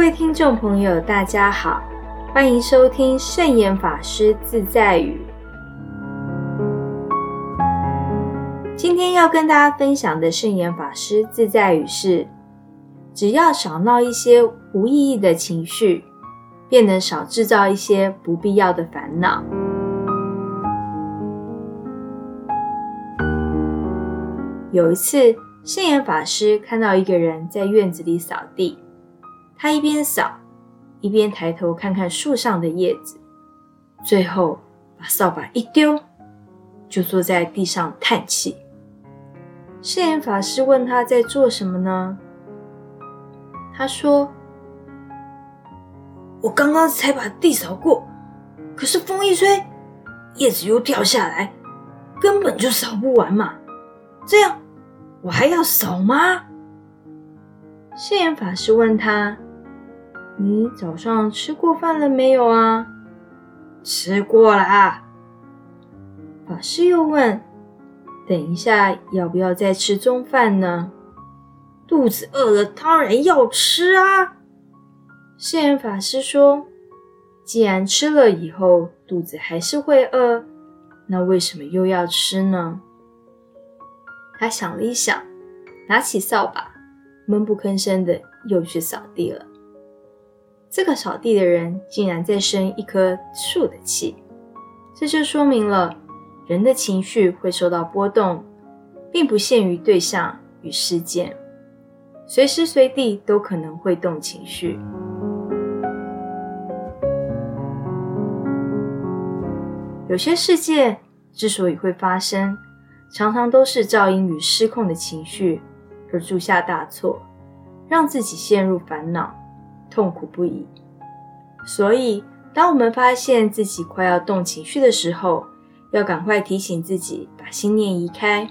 各位听众朋友，大家好，欢迎收听圣严法师自在语。今天要跟大家分享的圣严法师自在语是：只要少闹一些无意义的情绪，便能少制造一些不必要的烦恼。有一次，圣严法师看到一个人在院子里扫地。他一边扫，一边抬头看看树上的叶子，最后把扫把一丢，就坐在地上叹气。圣严法师问他在做什么呢？他说：“我刚刚才把地扫过，可是风一吹，叶子又掉下来，根本就扫不完嘛。这样我还要扫吗？”圣严法师问他。你早上吃过饭了没有啊？吃过啦。法师又问：“等一下要不要再吃中饭呢？”肚子饿了，当然要吃啊。圣严法师说：“既然吃了以后肚子还是会饿，那为什么又要吃呢？”他想了一想，拿起扫把，闷不吭声的又去扫地了。这个扫地的人竟然在生一棵树的气，这就说明了人的情绪会受到波动，并不限于对象与事件，随时随地都可能会动情绪。有些事件之所以会发生，常常都是噪音与失控的情绪而铸下大错，让自己陷入烦恼。痛苦不已，所以当我们发现自己快要动情绪的时候，要赶快提醒自己，把心念移开，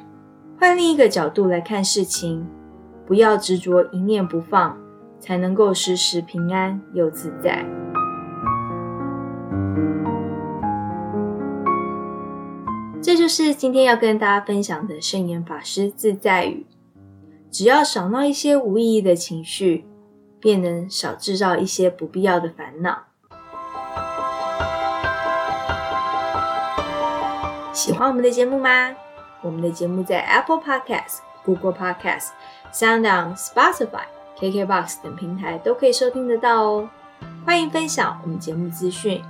换另一个角度来看事情，不要执着一念不放，才能够时时平安又自在。这就是今天要跟大家分享的圣严法师自在语，只要少闹一些无意义的情绪。便能少制造一些不必要的烦恼。喜欢我们的节目吗？我们的节目在 Apple Podcast、Google Podcast、SoundOn、Spotify、KKBox 等平台都可以收听得到哦。欢迎分享我们节目资讯，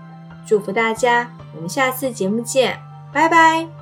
祝福大家！我们下次节目见，拜拜。